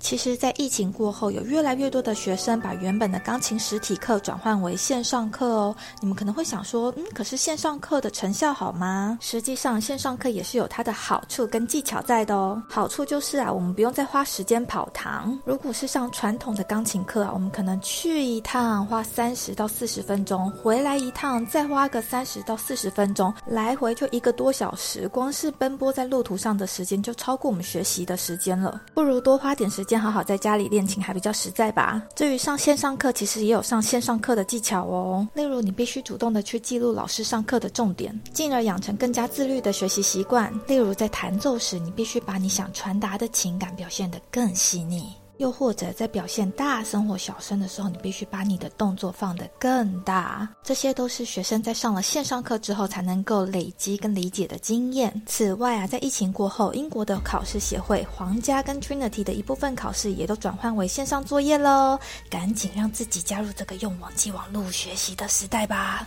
其实，在疫情过后，有越来越多的学生把原本的钢琴实体课转换为线上课哦。你们可能会想说，嗯，可是线上课的成效好吗？实际上，线上课也是有它的好处跟技巧在的哦。好处就是啊，我们不用再花时间跑堂。如果是上传统的钢琴课啊，我们可能去一趟花三十到四十分钟，回来一趟再花个三十到四十分钟，来回就一个多小时，光是奔波在路途上的时间就超过我们学习的时间了。不如多花点时间先好好在家里练琴还比较实在吧。至于上线上课，其实也有上线上课的技巧哦。例如，你必须主动的去记录老师上课的重点，进而养成更加自律的学习习惯。例如，在弹奏时，你必须把你想传达的情感表现得更细腻。又或者在表现大声或小声的时候，你必须把你的动作放得更大。这些都是学生在上了线上课之后才能够累积跟理解的经验。此外啊，在疫情过后，英国的考试协会、皇家跟 Trinity 的一部分考试也都转换为线上作业喽。赶紧让自己加入这个用网际网络学习的时代吧！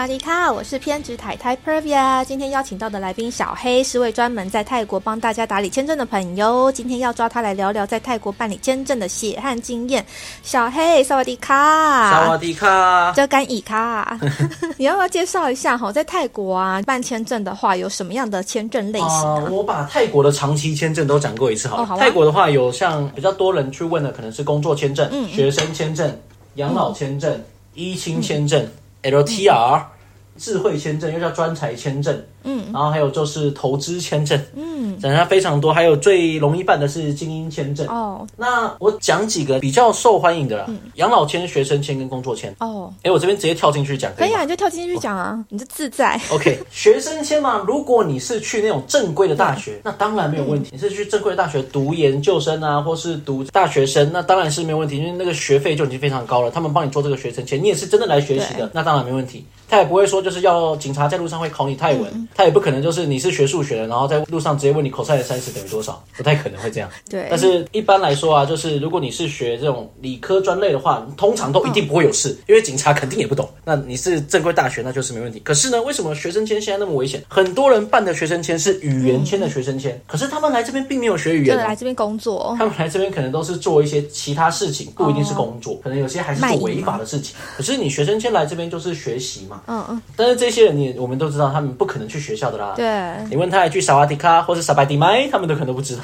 萨迪卡，我是偏执太太 Pervia。今天邀请到的来宾小黑是位专门在泰国帮大家打理签证的朋友。今天要抓他来聊聊在泰国办理签证的血汗经验。小黑，萨瓦迪卡，萨瓦迪卡，这干乙卡，你要不要介绍一下哈？在泰国啊，办签证的话有什么样的签证类型？我把泰国的长期签证都讲过一次好了。泰国的话有像比较多人去问的，可能是工作签证、学生签证、养老签证、一亲签证。LTR 智慧签证又叫专才签证。嗯，然后还有就是投资签证，嗯，等下非常多，还有最容易办的是精英签证哦。那我讲几个比较受欢迎的啦，养老签、学生签跟工作签哦。哎，我这边直接跳进去讲，可以啊，你就跳进去讲啊，你就自在。OK，学生签嘛，如果你是去那种正规的大学，那当然没有问题。你是去正规的大学读研究生啊，或是读大学生，那当然是没有问题，因为那个学费就已经非常高了。他们帮你做这个学生签，你也是真的来学习的，那当然没问题。他也不会说就是要警察在路上会考你泰文。他也不可能就是你是学数学的，然后在路上直接问你 cos 三十等于多少，不太可能会这样。对，但是一般来说啊，就是如果你是学这种理科专类的话，通常都一定不会有事，因为警察肯定也不懂。那你是正规大学，那就是没问题。可是呢，为什么学生签现在那么危险？很多人办的学生签是语言签的学生签，可是他们来这边并没有学语言，来这边工作，他们来这边可能都是做一些其他事情，不一定是工作，可能有些还是做违法的事情。可是你学生签来这边就是学习嘛，嗯嗯。但是这些人你我们都知道，他们不可能去学校的啦。对。你问他一句萨瓦迪卡或是萨巴迪麦，他们都可能都不知道。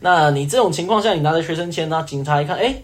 那你这种情况下，你拿着学生签呢？警察一看，哎。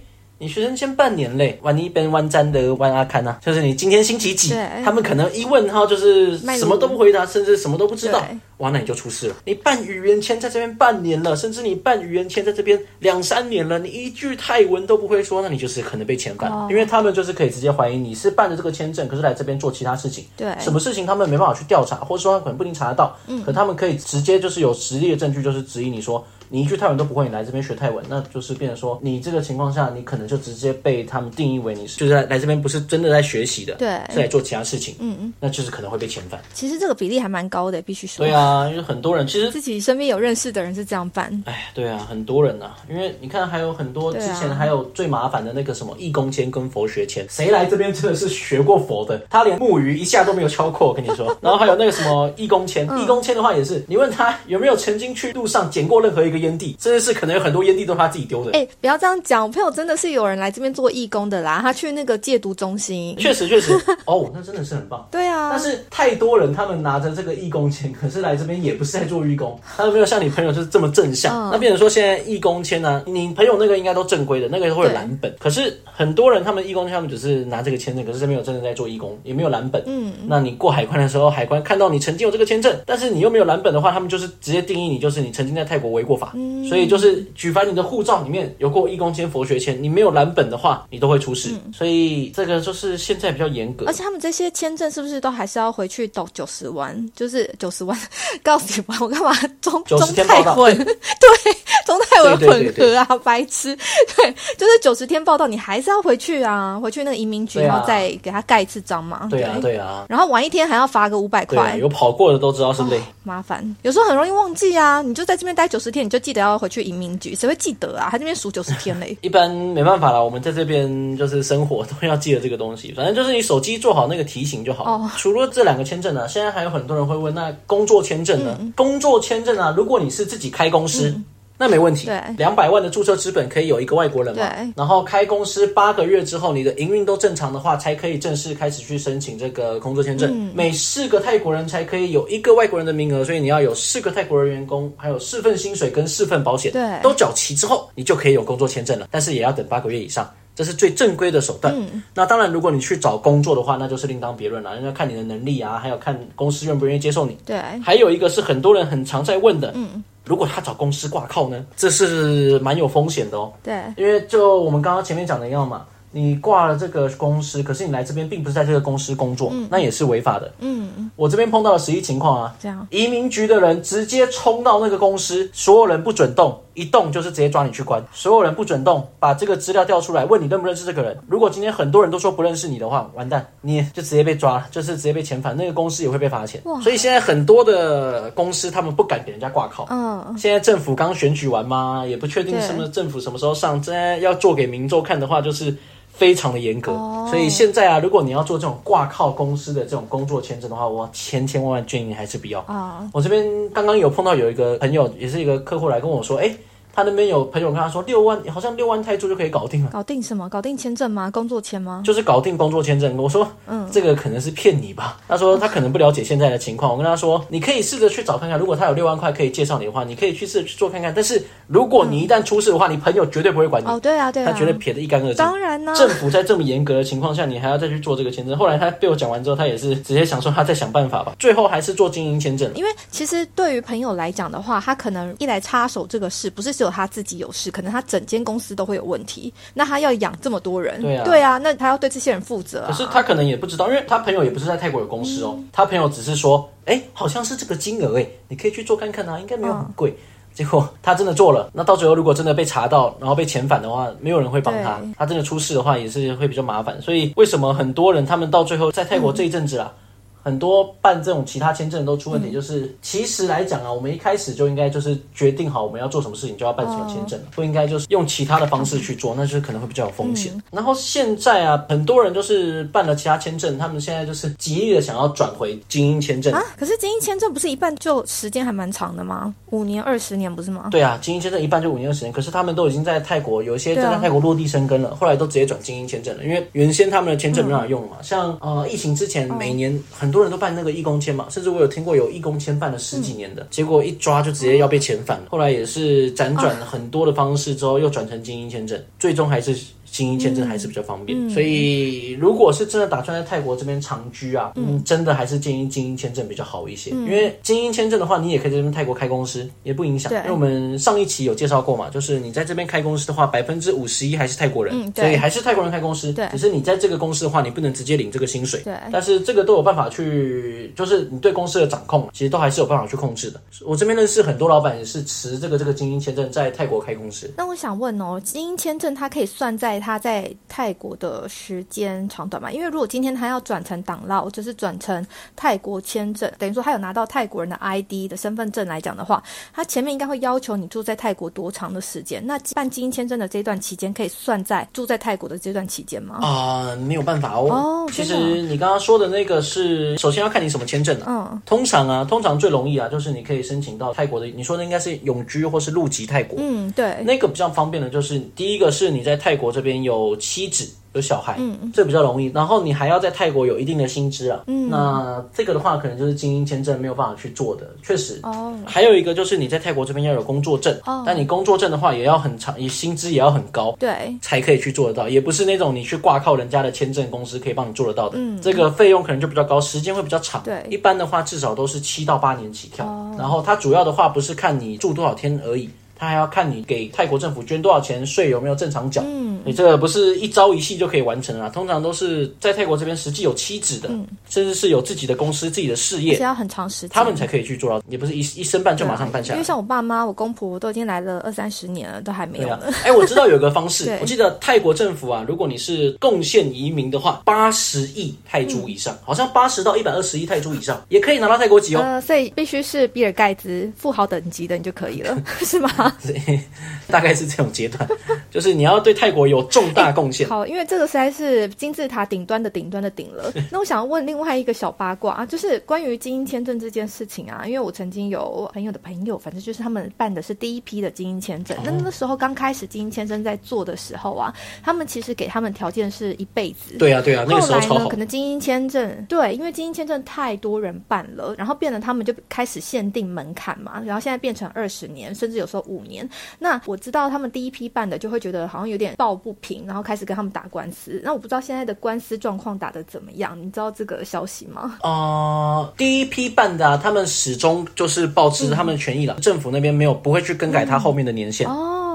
你学生签半年嘞，万一边弯站的弯阿看呐，就是你今天星期几？他们可能一问他就是什么都不回答，甚至什么都不知道。哇，那你就出事了。你办语言签在这边半年了，甚至你办语言签在这边两三年了，你一句泰文都不会说，那你就是可能被遣返，因为他们就是可以直接怀疑你是办的这个签证，可是来这边做其他事情。对，什么事情他们没办法去调查，或者说他可能不一定查得到。嗯，可他们可以直接就是有实力的证据，就是质疑你说。你一句泰文都不会，你来这边学泰文，那就是变成说，你这个情况下，你可能就直接被他们定义为你是就是来这边不是真的在学习的，对，是来做其他事情，嗯嗯，那就是可能会被遣返。其实这个比例还蛮高的，必须说。对啊，因为很多人其实自己身边有认识的人是这样办。哎，对啊，很多人呐，因为你看还有很多之前还有最麻烦的那个什么义工签跟佛学签，谁来这边真的是学过佛的，他连木鱼一下都没有敲过，我跟你说。然后还有那个什么义工签，义工签的话也是，你问他有没有曾经去路上捡过任何一个烟蒂，真的是。可能有很多烟蒂都是他自己丢的。哎，不要这样讲，我朋友真的是有人来这边做义工的啦。他去那个戒毒中心，确实确实。哦，那真的是很棒。对啊。但是太多人，他们拿着这个义工签，可是来这边也不是在做义工，他们没有像你朋友就是这么正向。那变成说现在义工签呢，你朋友那个应该都正规的，那个会有蓝本。可是很多人他们义工签，他们只是拿这个签证，可是没有真的在做义工，也没有蓝本。嗯。那你过海关的时候，海关看到你曾经有这个签证，但是你又没有蓝本的话，他们就是直接定义你就是你曾经在泰国违过法。嗯。所以就是举凡你的。护照里面有过一公斤、佛学签，你没有蓝本的话，你都会出事。所以这个就是现在比较严格。而且他们这些签证是不是都还是要回去抖九十万？就是九十万，告诉你吧我干嘛中中泰混？对，中泰文混合啊，白痴。对，就是九十天报道，你还是要回去啊，回去那个移民局，然后再给他盖一次章嘛。对啊，对啊。然后晚一天还要罚个五百块。有跑过的都知道是累，麻烦。有时候很容易忘记啊，你就在这边待九十天，你就记得要回去移民局，谁会记得啊？他这边数九十天嘞。一般没办法啦，我们在这边就是生活都要记得这个东西。反正就是你手机做好那个提醒就好。哦。除了这两个签证呢，现在还有很多人会问，那工作签证呢？工作签证啊，如果你是自己开公司。那没问题，对，两百万的注册资本可以有一个外国人嘛？对。然后开公司八个月之后，你的营运都正常的话，才可以正式开始去申请这个工作签证。每四个泰国人才可以有一个外国人的名额，所以你要有四个泰国人员工，还有四份薪水跟四份保险，对，都缴齐之后，你就可以有工作签证了。但是也要等八个月以上，这是最正规的手段。那当然，如果你去找工作的话，那就是另当别论了，人家看你的能力啊，还有看公司愿不愿意接受你。对。还有一个是很多人很常在问的，嗯。如果他找公司挂靠呢，这是蛮有风险的哦。对，因为就我们刚刚前面讲的一样嘛。你挂了这个公司，可是你来这边并不是在这个公司工作，那也是违法的。嗯，我这边碰到了实际情况啊，这样，移民局的人直接冲到那个公司，所有人不准动，一动就是直接抓你去关，所有人不准动，把这个资料调出来，问你认不认识这个人。如果今天很多人都说不认识你的话，完蛋，你就直接被抓，就是直接被遣返，那个公司也会被罚钱。所以现在很多的公司他们不敢给人家挂靠。嗯，现在政府刚选举完嘛，也不确定什么政府什么时候上，真要做给民众看的话，就是。非常的严格，所以现在啊，如果你要做这种挂靠公司的这种工作签证的话，我千千万万建议你还是不要啊。我这边刚刚有碰到有一个朋友，也是一个客户来跟我说，哎。他那边有朋友跟他说，六万好像六万泰铢就可以搞定了。搞定什么？搞定签证吗？工作签吗？就是搞定工作签证。我说，嗯，这个可能是骗你吧。他说他可能不了解现在的情况。我跟他说，你可以试着去找看看，如果他有六万块可以介绍你的话，你可以去试着去做看看。但是如果你一旦出事的话，你朋友绝对不会管你。哦，对啊，对啊，他绝对撇得一干二净。当然呢，政府在这么严格的情况下，你还要再去做这个签证。后来他被我讲完之后，他也是直接想说他在想办法吧。最后还是做经营签证。因为其实对于朋友来讲的话，他可能一来插手这个事，不是只有他自己有事。可能他整间公司都会有问题，那他要养这么多人，对啊，对啊，那他要对这些人负责。可是他可能也不知道，因为他朋友也不是在泰国有公司哦，他朋友只是说，哎，好像是这个金额，哎，你可以去做看看啊，应该没有很贵。结果他真的做了，那到最后如果真的被查到，然后被遣返的话，没有人会帮他，他真的出事的话也是会比较麻烦。所以为什么很多人他们到最后在泰国这一阵子啊？很多办这种其他签证都出问题，就是其实来讲啊，我们一开始就应该就是决定好我们要做什么事情就要办什么签证，不应该就是用其他的方式去做，那就是可能会比较有风险。然后现在啊，很多人就是办了其他签证，他们现在就是极力的想要转回精英签证啊。可是精英签证不是一办就时间还蛮长的吗？五年、二十年不是吗？对啊，精英签证一办就五年、二十年。可是他们都已经在泰国有一些在泰国落地生根了，后来都直接转精英签证了，因为原先他们的签证没法用嘛。像呃疫情之前，每年很多人都办那个义工。工签嘛，甚至我有听过有义工签办了十几年的，结果一抓就直接要被遣返，后来也是辗转很多的方式之后，又转成精英签证，最终还是。精英签证还是比较方便，所以如果是真的打算在泰国这边长居啊，嗯，真的还是建议精英签证比较好一些。因为精英签证的话，你也可以在这边泰国开公司，也不影响。因为我们上一期有介绍过嘛，就是你在这边开公司的话，百分之五十一还是泰国人，所以还是泰国人开公司。对，只是你在这个公司的话，你不能直接领这个薪水。对，但是这个都有办法去，就是你对公司的掌控，其实都还是有办法去控制的。我这边认识很多老板也是持这个这个精英签证在泰国开公司。那我想问哦，精英签证它可以算在他在泰。国的时间长短嘛，因为如果今天他要转成党捞，就是转成泰国签证，等于说他有拿到泰国人的 ID 的身份证来讲的话，他前面应该会要求你住在泰国多长的时间？那办精英签证的这段期间可以算在住在泰国的这段期间吗？啊，没有办法哦。哦，其实你刚刚说的那个是，首先要看你什么签证啊。嗯，通常啊，通常最容易啊，就是你可以申请到泰国的，你说的应该是永居或是入籍泰国。嗯，对，那个比较方便的就是第一个是你在泰国这边有妻子有小孩，嗯，这比较容易。然后你还要在泰国有一定的薪资啊，嗯，那这个的话可能就是精英签证没有办法去做的，确实。哦，还有一个就是你在泰国这边要有工作证，哦，但你工作证的话也要很长，你薪资也要很高，对，才可以去做得到。也不是那种你去挂靠人家的签证公司可以帮你做得到的，嗯，这个费用可能就比较高，时间会比较长，对，一般的话至少都是七到八年起跳。然后它主要的话不是看你住多少天而已。他还要看你给泰国政府捐多少钱，税有没有正常缴，嗯，你这个不是一朝一夕就可以完成的啦，通常都是在泰国这边实际有妻子的，甚至是有自己的公司、自己的事业，是要很长时间，他们才可以去做到，也不是一一生办就马上办下来。因为像我爸妈、我公婆都已经来了二三十年了，都还没有呢。哎，我知道有个方式，我记得泰国政府啊，如果你是贡献移民的话，八十亿泰铢以上，好像八十到一百二十亿泰铢以上，也可以拿到泰国籍哦。呃，所以必须是比尔盖茨富豪等级的你就可以了，是吗？大概是这种阶段，就是你要对泰国有重大贡献。好，因为这个实在是金字塔顶端的顶端的顶了。那我想要问另外一个小八卦啊，就是关于精英签证这件事情啊，因为我曾经有朋友的朋友，反正就是他们办的是第一批的精英签证。那那时候刚开始精英签证在做的时候啊，他们其实给他们条件是一辈子。对啊，对啊，那个时候超好。可能精英签证对，因为精英签证太多人办了，然后变得他们就开始限定门槛嘛，然后现在变成二十年，甚至有时候五年。那我知道他们第一批办的就会觉得好像有点抱不平，然后开始跟他们打官司。那我不知道现在的官司状况打得怎么样？你知道这个消息吗？呃，第一批办的，他们始终就是保持他们的权益了，政府那边没有不会去更改他后面的年限。哦，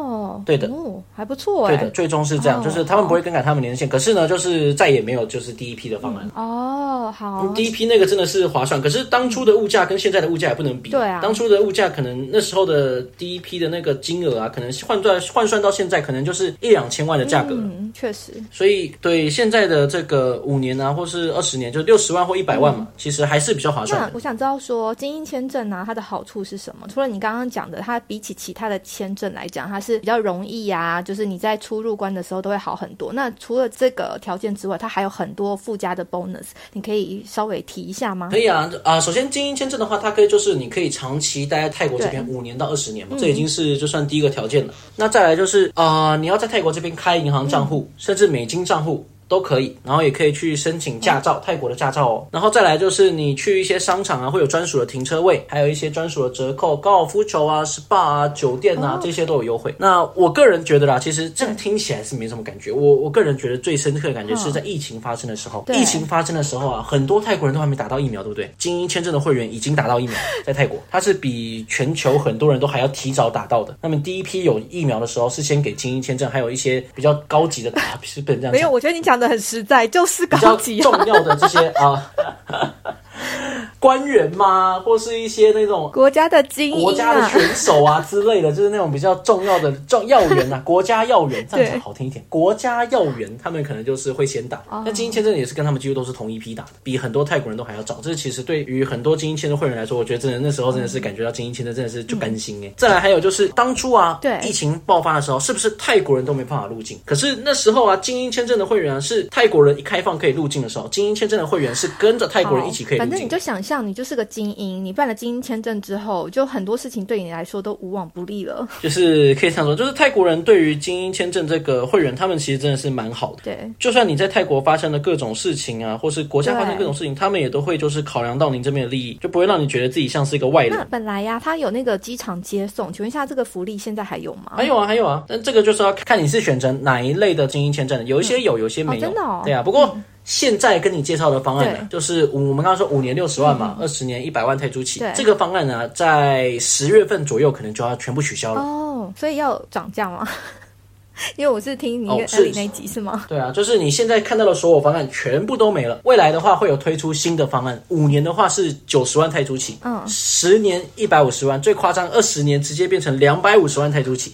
对的，还不错。对的，最终是这样，就是他们不会更改他们年限。可是呢，就是再也没有就是第一批的方案。哦，好。第一批那个真的是划算，可是当初的物价跟现在的物价也不能比。对啊，当初的物价可能那时候的第一批的那个金额啊，可能换算换算到现在，可能就是一两千万的价格。嗯，确实。所以对现在的这个五年啊，或是二十年，就六十万或一百万嘛，其实还是比较划算。那我想知道说，精英签证啊，它的好处是什么？除了你刚刚讲的，它比起其他的签证来讲，它是比较容易呀，就是你在出入关的时候都会好很多。那除了这个条件之外，它还有很多附加的 bonus，你可以稍微提一下吗？可以啊，啊，首先精英签证的话，它可以就是你可以长期待在泰国这边五年到二十年嘛，这已经是就算第一个条件了。那再来就是啊，你要在泰国这边开银行账户，甚至美金账户。都可以，然后也可以去申请驾照，泰国的驾照哦。然后再来就是你去一些商场啊，会有专属的停车位，还有一些专属的折扣，高尔夫球啊、SPA 啊、酒店啊这些都有优惠。那我个人觉得啦，其实这样听起来是没什么感觉。我我个人觉得最深刻的感觉是在疫情发生的时候，疫情发生的时候啊，很多泰国人都还没打到疫苗，对不对？精英签证的会员已经打到疫苗，在泰国，它是比全球很多人都还要提早打到的。那么第一批有疫苗的时候，是先给精英签证，还有一些比较高级的打，是不能这样。没有，我觉得你讲。讲的很实在，就是高级重要的这些啊。官员吗？或是一些那种国家的精英、国家的选手啊之类的，就是那种比较重要的重要员啊，国家要员，这样讲好听一点。国家要员，他们可能就是会先打。那精英签证也是跟他们几乎都是同一批打的，比很多泰国人都还要早。这其实对于很多精英签证会员来说，我觉得真的那时候真的是感觉到精英签证真的是就甘心哎。再来还有就是当初啊，对疫情爆发的时候，是不是泰国人都没办法入境？可是那时候啊，精英签证的会员啊，是泰国人一开放可以入境的时候，精英签证的会员是跟着泰国人一起可以。反正你就想象，你就是个精英。你办了精英签证之后，就很多事情对你来说都无往不利了。就是可以这样说，就是泰国人对于精英签证这个会员，他们其实真的是蛮好的。对，就算你在泰国发生了各种事情啊，或是国家发生各种事情，他们也都会就是考量到您这边的利益，就不会让你觉得自己像是一个外人。那本来呀，他有那个机场接送，请问一下，这个福利现在还有吗？还有啊，还有啊。但这个就是要看你是选择哪一类的精英签证，有一些有，有些没有。真的？对啊，不过。现在跟你介绍的方案呢，就是我们刚刚说五年六十万嘛，二十年一百万泰铢起。这个方案呢，在十月份左右可能就要全部取消了。哦，所以要涨价吗？因为我是听你那里那集是吗？对啊，就是你现在看到的所有方案全部都没了。未来的话会有推出新的方案，五年的话是九十万泰铢起，嗯，十年一百五十万，最夸张二十年直接变成两百五十万泰铢起。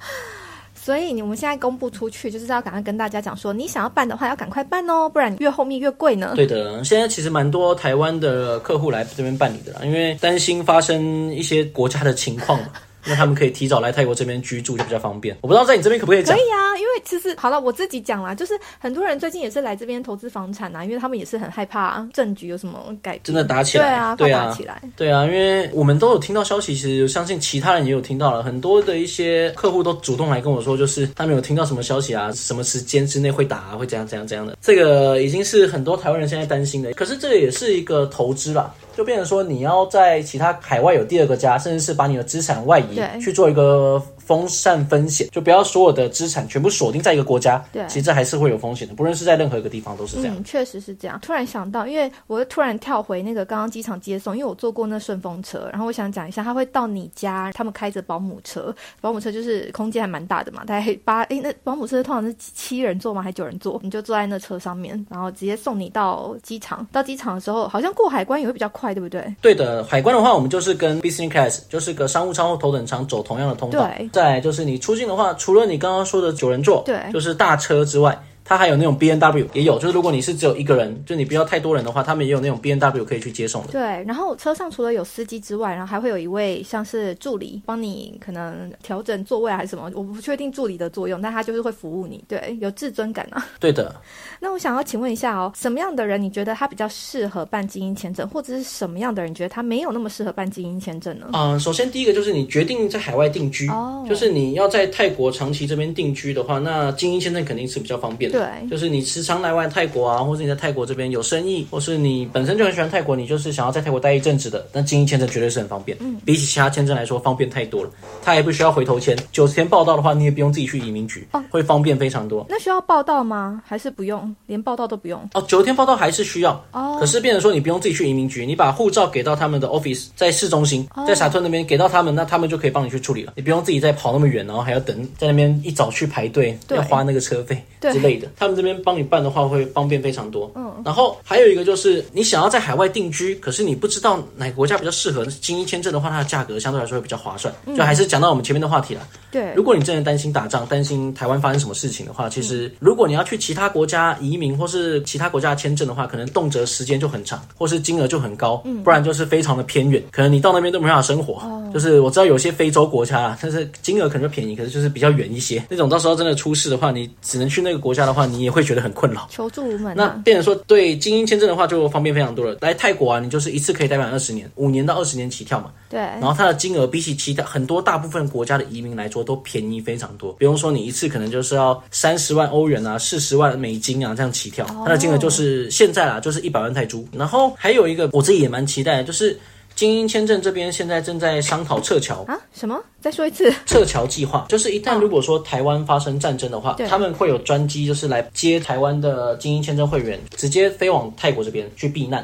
所以你我们现在公布出去，就是要赶快跟大家讲说，你想要办的话，要赶快办哦，不然越后面越贵呢。对的，现在其实蛮多台湾的客户来这边办理的啦，因为担心发生一些国家的情况嘛。那他们可以提早来泰国这边居住就比较方便。我不知道在你这边可不可以讲？可以啊，因为其实好了，我自己讲啦，就是很多人最近也是来这边投资房产啊，因为他们也是很害怕政局有什么改变，真的打起来，对啊，对啊，打起来，对啊，因为我们都有听到消息，其实相信其他人也有听到了，很多的一些客户都主动来跟我说，就是他们有听到什么消息啊，什么时间之内会打，啊，会怎样怎样怎样的，这个已经是很多台湾人现在担心的。可是这个也是一个投资啦。就变成说，你要在其他海外有第二个家，甚至是把你的资产外移去做一个。分散风险，就不要所有的资产全部锁定在一个国家。对其实这还是会有风险的，不论是在任何一个地方都是这样。嗯，确实是这样。突然想到，因为我又突然跳回那个刚刚机场接送，因为我坐过那顺风车，然后我想讲一下，他会到你家，他们开着保姆车，保姆车就是空间还蛮大的嘛，大概八哎，那保姆车通常是七人坐吗？还九人坐？你就坐在那车上面，然后直接送你到机场。到机场的时候，好像过海关也会比较快，对不对？对的，海关的话，我们就是跟 business class，就是个商务舱或头等舱走同样的通道对。再就是你出境的话，除了你刚刚说的九人座，对就是大车之外。它还有那种 B N W 也有，就是如果你是只有一个人，就你不要太多人的话，他们也有那种 B N W 可以去接送的。对，然后车上除了有司机之外，然后还会有一位像是助理，帮你可能调整座位啊还是什么，我不确定助理的作用，但他就是会服务你，对，有至尊感啊。对的，那我想要请问一下哦，什么样的人你觉得他比较适合办精英签证，或者是什么样的人觉得他没有那么适合办精英签证呢？嗯、首先第一个就是你决定在海外定居，哦就是你要在泰国长期这边定居的话，那精英签证肯定是比较方便的。对就是你时常来玩泰国啊，或者你在泰国这边有生意，或是你本身就很喜欢泰国，你就是想要在泰国待一阵子的，那精英签证绝对是很方便。嗯，比起其他签证来说，方便太多了。他也不需要回头签，九十天报到的话，你也不用自己去移民局，哦会方便非常多。那需要报到吗？还是不用？连报到都不用？哦，九十天报到还是需要，哦可是变成说你不用自己去移民局，你把护照给到他们的 office，在市中心，哦在沙吞那边给到他们，那他们就可以帮你去处理了，你不用自己再跑那么远，然后还要等在那边一早去排队，要花那个车费之类的。他们这边帮你办的话会方便非常多。嗯，然后还有一个就是你想要在海外定居，可是你不知道哪个国家比较适合精英签证的话，它的价格相对来说会比较划算。就还是讲到我们前面的话题了。对如果你真的担心打仗，担心台湾发生什么事情的话，其实如果你要去其他国家移民或是其他国家签证的话，可能动辄时间就很长，或是金额就很高，不然就是非常的偏远，可能你到那边都没办法生活。就是我知道有些非洲国家啊，但是金额可能就便宜，可是就是比较远一些，那种到时候真的出事的话，你只能去那个国家的话，你也会觉得很困扰。求助无门那啊！变成说，对精英签证的话就方便非常多了。来泰国啊，你就是一次可以待满二十年，五年到二十年起跳嘛。对，然后它的金额比起其他很多大部分国家的移民来说都便宜非常多。比如说你一次可能就是要三十万欧元啊，四十万美金啊这样起跳，它的金额就是现在啦，就是一百万泰铢。然后还有一个我自己也蛮期待的，就是精英签证这边现在正在商讨撤侨。啊，什么？再说一次。撤侨计划就是一旦如果说台湾发生战争的话，对他们会有专机，就是来接台湾的精英签证会员，直接飞往泰国这边去避难。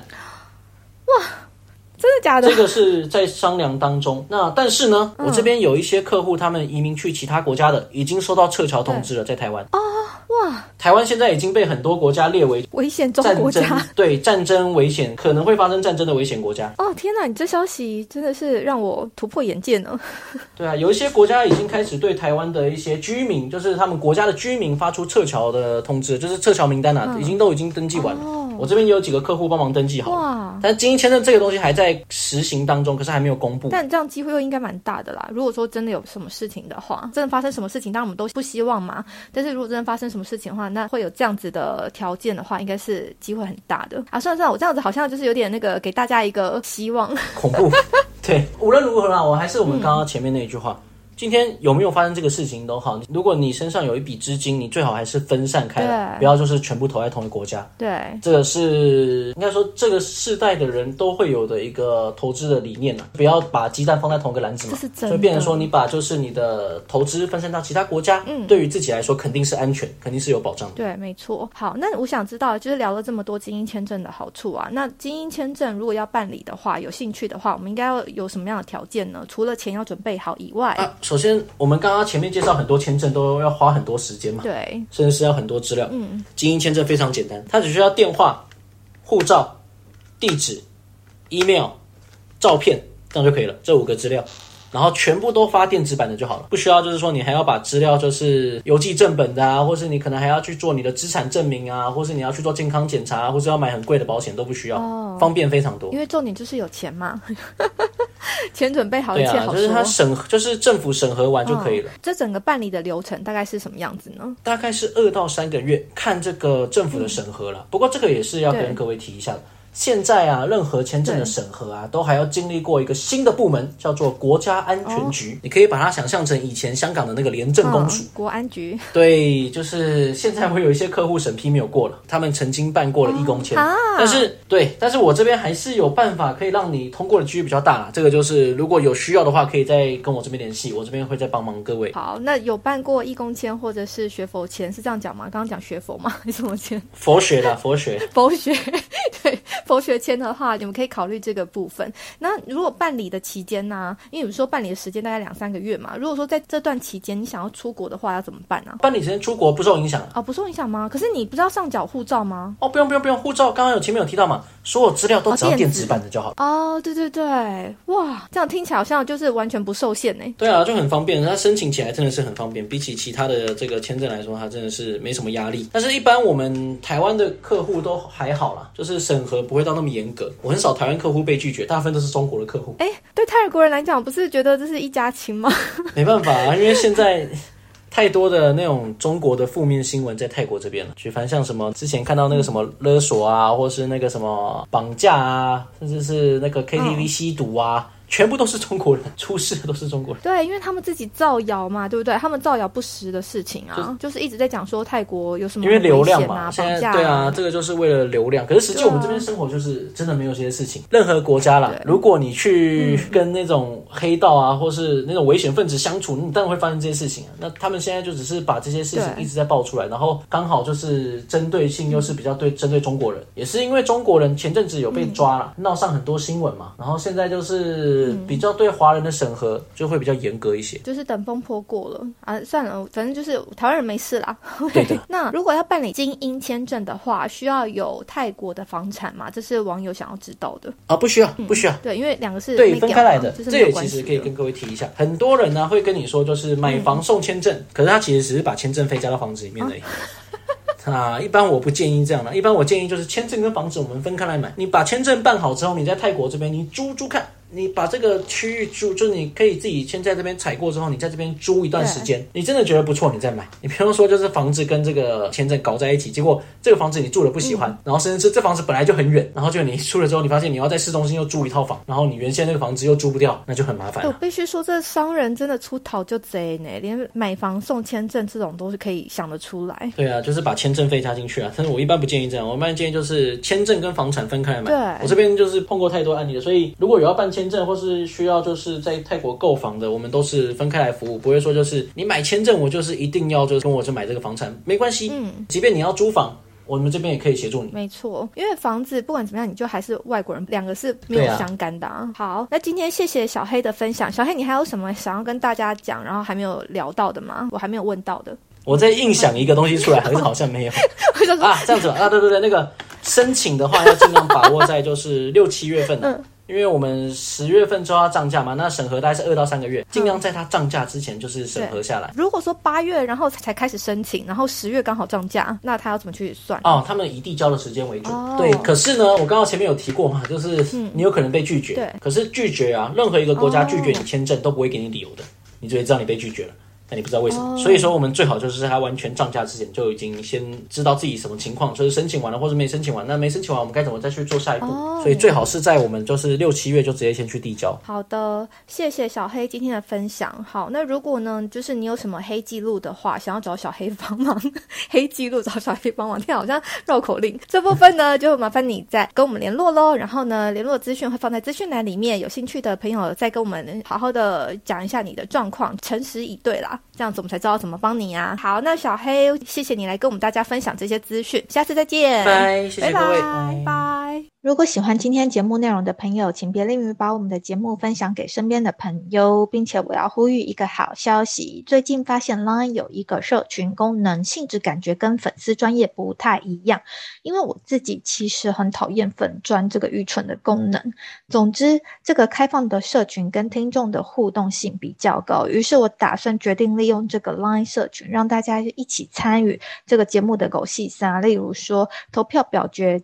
哇真的假的这？个是在商量当中。那但是呢，我这边有一些客户，他们移民去其他国家的，已经收到撤侨通知了，在台湾。哇，台湾现在已经被很多国家列为危险中国家。对战争危险，可能会发生战争的危险国家。哦天哪，你这消息真的是让我突破眼界呢。对啊，有一些国家已经开始对台湾的一些居民，就是他们国家的居民发出撤侨的通知，就是撤侨名单啊，已经都已经登记完了。我这边也有几个客户帮忙登记好了。哇，但是精英签证这个东西还在实行当中，可是还没有公布。但这样机会又应该蛮大的啦。如果说真的有什么事情的话，真的发生什么事情，当然我们都不希望嘛。但是如果真的发生什么什么事情的话，那会有这样子的条件的话，应该是机会很大的啊。算了算了，我这样子好像就是有点那个给大家一个希望。恐怖。对，无论如何啦，我还是我们刚刚前面那一句话。今天有没有发生这个事情都好，如果你身上有一笔资金，你最好还是分散开来，不要就是全部投在同一个国家。对，这个是应该说这个世代的人都会有的一个投资的理念啊，不要把鸡蛋放在同一个篮子嘛，这是真的所以变成说你把就是你的投资分散到其他国家，嗯，对于自己来说肯定是安全，肯定是有保障的。对，没错。好，那我想知道，就是聊了这么多精英签证的好处啊，那精英签证如果要办理的话，有兴趣的话，我们应该要有什么样的条件呢？除了钱要准备好以外，啊，首先我们刚刚前面介绍很多签证都要花很多时间嘛，对，甚至是要很多资料。嗯，精英签证非常简单，它只需要电话、护照、地址、email、照片，这样就可以了，这五个资料。然后全部都发电子版的就好了，不需要就是说你还要把资料就是邮寄正本的啊，或是你可能还要去做你的资产证明啊，或是你要去做健康检查啊，或是要买很贵的保险都不需要，哦方便非常多因。为重点就是有钱嘛，钱准备好，对啊，一切好就是它说。审，就是政府审核完就可以了。这整个办理的流程大概是什么样子呢？大概是二到三个月，看这个政府的审核了。不过这个也是要跟各位提一下的，现在啊，任何签证的审核啊，都还要经历过一个新的部门，叫做国家安全局。你可以把它想象成以前香港的那个廉政公署，国安局。对，就是现在会有一些客户审批没有过了，他们曾经办过了义工签，但是对，但是我这边还是有办法可以让你通过的几率比较大啦。这个就是如果有需要的话，可以再跟我这边联系，我这边会再帮忙各位。好，那有办过义工签或者是学佛签是这样讲吗？刚刚讲学佛吗？你什么签？佛学的佛学，佛学 对。佛学签的话，你们可以考虑这个部分。那如果办理的期间呢？因为你们说办理的时间大概两三个月嘛。如果说在这段期间你想要出国的话，要怎么办呢？办理时间出国不受影响哦，不受影响吗？可是你不是要上缴护照吗？哦，不用不用不用，护照刚刚有前面有提到嘛，所有资料都只要电子版的就好。哦，对对对，哇，这样听起来好像就是完全不受限呢。对啊，就很方便，它申请起来真的是很方便，比起其他的这个签证来说，它真的是没什么压力。但是，一般我们台湾的客户都还好啦，就是审核不会到那么严格。我很少台湾客户被拒绝，大部分都是中国的客户。哎，对泰国人来讲，不是觉得这是一家亲吗？没办法啊，因为现在太多的那种中国的负面新闻在泰国这边了。举凡像什么之前看到那个什么勒索啊，或是那个什么绑架啊，甚至是那个 KTV 吸毒啊。全部都是中国人，出事的都是中国人。对，因为他们自己造谣嘛，对不对？他们造谣不实的事情啊，就是一直在讲说泰国有什么因为流量嘛，现在对啊，这个就是为了流量。可是实际我们这边生活就是真的没有这些事情。任何国家啦，如果你去跟那种黑道啊，或是那种危险分子相处，你当然会发生这些事情啊。那他们现在就只是把这些事情一直在爆出来，然后刚好就是针对性又是比较对针对中国人，也是因为中国人前阵子有被抓了，闹上很多新闻嘛，然后现在就是。比较对华人的审核就会比较严格一些，就是等风波过了啊，算了，反正就是台湾人没事啦。对的。那如果要办理精英签证的话，需要有泰国的房产吗？这是网友想要知道的啊，不需要，不需要。对，因为两个是对分开来的，这也其实可以跟各位提一下。很多人呢会跟你说，就是买房送签证，可是他其实只是把签证费加到房子里面而已。啊，一般我不建议这样的，一般我建议就是签证跟房子我们分开来买。你把签证办好之后，你在泰国这边你租租看。你把这个区域租，就是你可以自己先在这边踩过之后，你在这边租一段时间，你真的觉得不错，你再买。你不用说，就是房子跟这个签证搞在一起，结果这个房子你住了不喜欢，然后甚至是这房子本来就很远，然后就你出了之后，你发现你要在市中心又租一套房，然后你原先那个房子又租不掉，那就很麻烦。我必须说，这商人真的出逃就贼呢，连买房送签证这种都是可以想得出来。对啊，就是把签证费加进去啊。但是我一般不建议这样，我一般建议就是签证跟房产分开来买。对，我这边就是碰过太多案例了，所以如果有要办签证或是需要就是在泰国购房的，我们都是分开来服务，不会说就是你买签证，我就是一定要就是跟我去买这个房产，没关系。嗯，即便你要租房，我们这边也可以协助你。没错，因为房子不管怎么样，你就还是外国人，两个是没有相干的。好，那今天谢谢小黑的分享。小黑，你还有什么想要跟大家讲，然后还没有聊到的吗？我还没有问到的。我在硬想一个东西出来，可是好像没有。啊，这样子啊，对对对，那个申请的话要尽量把握在就是六七月份的。因为我们十月份就要涨价嘛，那审核大概是二到三个月，尽量在它涨价之前就是审核下来。如果说八月然后才开始申请，然后十月刚好涨价，那他要怎么去算？哦，他们以递交的时间为准。对，可是呢，我刚刚前面有提过嘛，就是你有可能被拒绝。对，可是拒绝啊，任何一个国家拒绝你签证都不会给你理由的，你就会知道你被拒绝了。那你不知道为什么，所以说我们最好就是在它完全涨价之前就已经先知道自己什么情况，就是申请完了或者没申请完，那没申请完我们该怎么再去做下一步？所以最好是在我们就是六七月就直接先去递交。好的，谢谢小黑今天的分享。好，那如果呢，就是你有什么黑记录的话，想要找小黑帮忙，黑记录找小黑帮忙，听好像绕口令。这部分呢，就麻烦你再跟我们联络喽。然后呢，联络资讯会放在资讯栏里面，有兴趣的朋友再跟我们好好的讲一下你的状况，诚实以对啦。这样子我们才知道怎么帮你啊。好，那小黑，谢谢你来跟我们大家分享这些资讯，下次再见，拜，谢谢各位，拜拜。如果喜欢今天节目内容的朋友，请别吝于把我们的节目分享给身边的朋友，并且我要呼吁一个好消息：最近发现 Line 有一个社群功能，性质感觉跟粉丝专业不太一样。因为我自己其实很讨厌粉专这个愚蠢的功能。总之，这个开放的社群跟听众的互动性比较高，于是我打算决定利用这个 Line 社群，让大家一起参与这个节目的狗戏三，例如说投票表决。